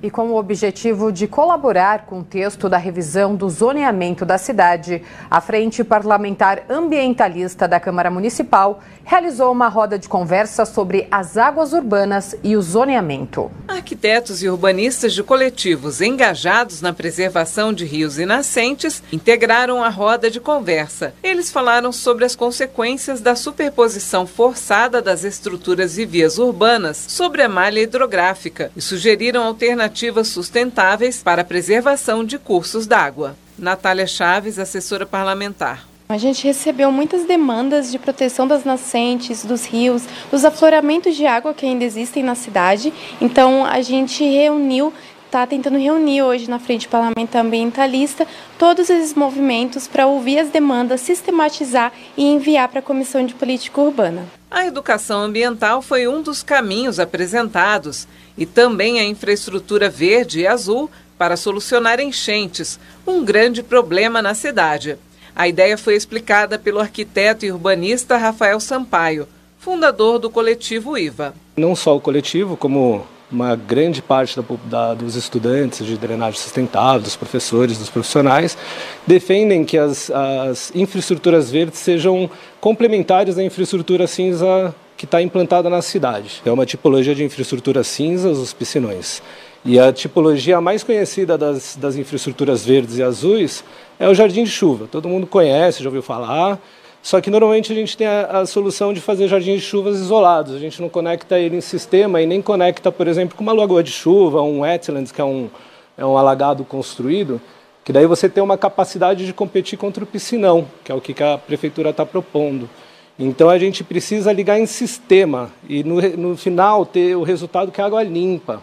E com o objetivo de colaborar com o texto da revisão do zoneamento da cidade, a Frente Parlamentar Ambientalista da Câmara Municipal realizou uma roda de conversa sobre as águas urbanas e o zoneamento. Arquitetos e urbanistas de coletivos engajados na preservação de rios e nascentes integraram a roda de conversa. Eles falaram sobre as consequências da superposição forçada das estruturas e vias urbanas sobre a malha hidrográfica e sugeriram alternativas alternativas sustentáveis para a preservação de cursos d'água. Natália Chaves, assessora parlamentar. A gente recebeu muitas demandas de proteção das nascentes, dos rios, dos afloramentos de água que ainda existem na cidade. Então a gente reuniu está tentando reunir hoje na Frente Parlamentar Ambientalista todos esses movimentos para ouvir as demandas, sistematizar e enviar para a Comissão de Política Urbana. A educação ambiental foi um dos caminhos apresentados e também a infraestrutura verde e azul para solucionar enchentes, um grande problema na cidade. A ideia foi explicada pelo arquiteto e urbanista Rafael Sampaio, fundador do coletivo IVA. Não só o coletivo, como uma grande parte da, da, dos estudantes de drenagem sustentável, dos professores, dos profissionais, defendem que as, as infraestruturas verdes sejam complementares à infraestrutura cinza que está implantada na cidade. É uma tipologia de infraestrutura cinzas, os piscinões. E a tipologia mais conhecida das, das infraestruturas verdes e azuis é o jardim de chuva. Todo mundo conhece, já ouviu falar. Só que normalmente a gente tem a, a, solução de fazer jardins de chuvas isolados. A gente não conecta ele em sistema e nem conecta, por exemplo, com uma lagoa de chuva, um wetlands, que é um, é um alagado construído, que daí você tem uma capacidade de competir contra o piscinão, que é o que a prefeitura está propondo. Então a gente precisa ligar em sistema e no, no final ter o resultado que é água limpa.